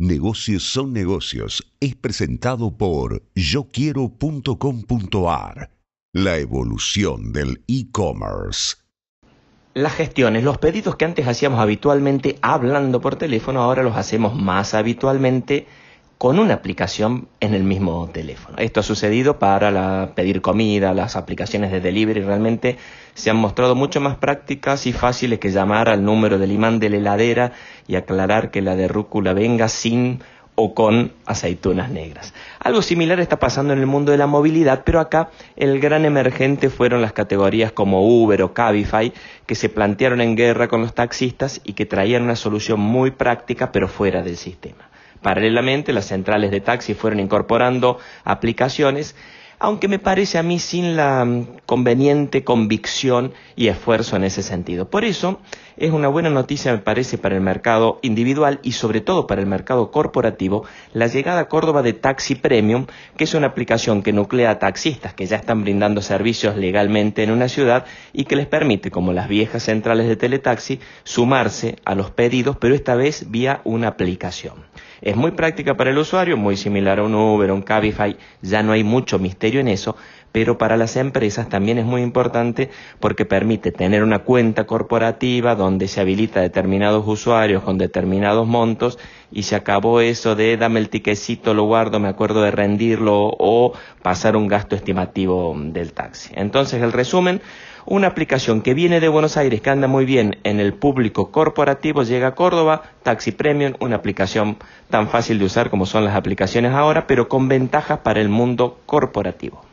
Negocios son negocios es presentado por yoquiero.com.ar. La evolución del e-commerce. Las gestiones, los pedidos que antes hacíamos habitualmente hablando por teléfono, ahora los hacemos más habitualmente con una aplicación en el mismo teléfono. Esto ha sucedido para pedir comida, las aplicaciones de delivery realmente se han mostrado mucho más prácticas y fáciles que llamar al número del imán de la heladera y aclarar que la de rúcula venga sin o con aceitunas negras. Algo similar está pasando en el mundo de la movilidad, pero acá el gran emergente fueron las categorías como Uber o Cabify, que se plantearon en guerra con los taxistas y que traían una solución muy práctica, pero fuera del sistema. Paralelamente, las centrales de taxi fueron incorporando aplicaciones, aunque me parece a mí sin la mm, conveniente convicción y esfuerzo en ese sentido. Por eso, es una buena noticia, me parece, para el mercado individual y sobre todo para el mercado corporativo, la llegada a Córdoba de Taxi Premium, que es una aplicación que nuclea a taxistas que ya están brindando servicios legalmente en una ciudad y que les permite, como las viejas centrales de teletaxi, sumarse a los pedidos, pero esta vez vía una aplicación. Es muy práctica para el usuario, muy similar a un Uber, o un Cabify, ya no hay mucho misterio en eso, pero para las empresas también es muy importante porque permite tener una cuenta corporativa se habilita determinados usuarios con determinados montos y se acabó eso de dame el tiquecito, lo guardo, me acuerdo de rendirlo o pasar un gasto estimativo del taxi. Entonces el resumen, una aplicación que viene de Buenos Aires, que anda muy bien en el público corporativo, llega a Córdoba, Taxi Premium, una aplicación tan fácil de usar como son las aplicaciones ahora, pero con ventajas para el mundo corporativo.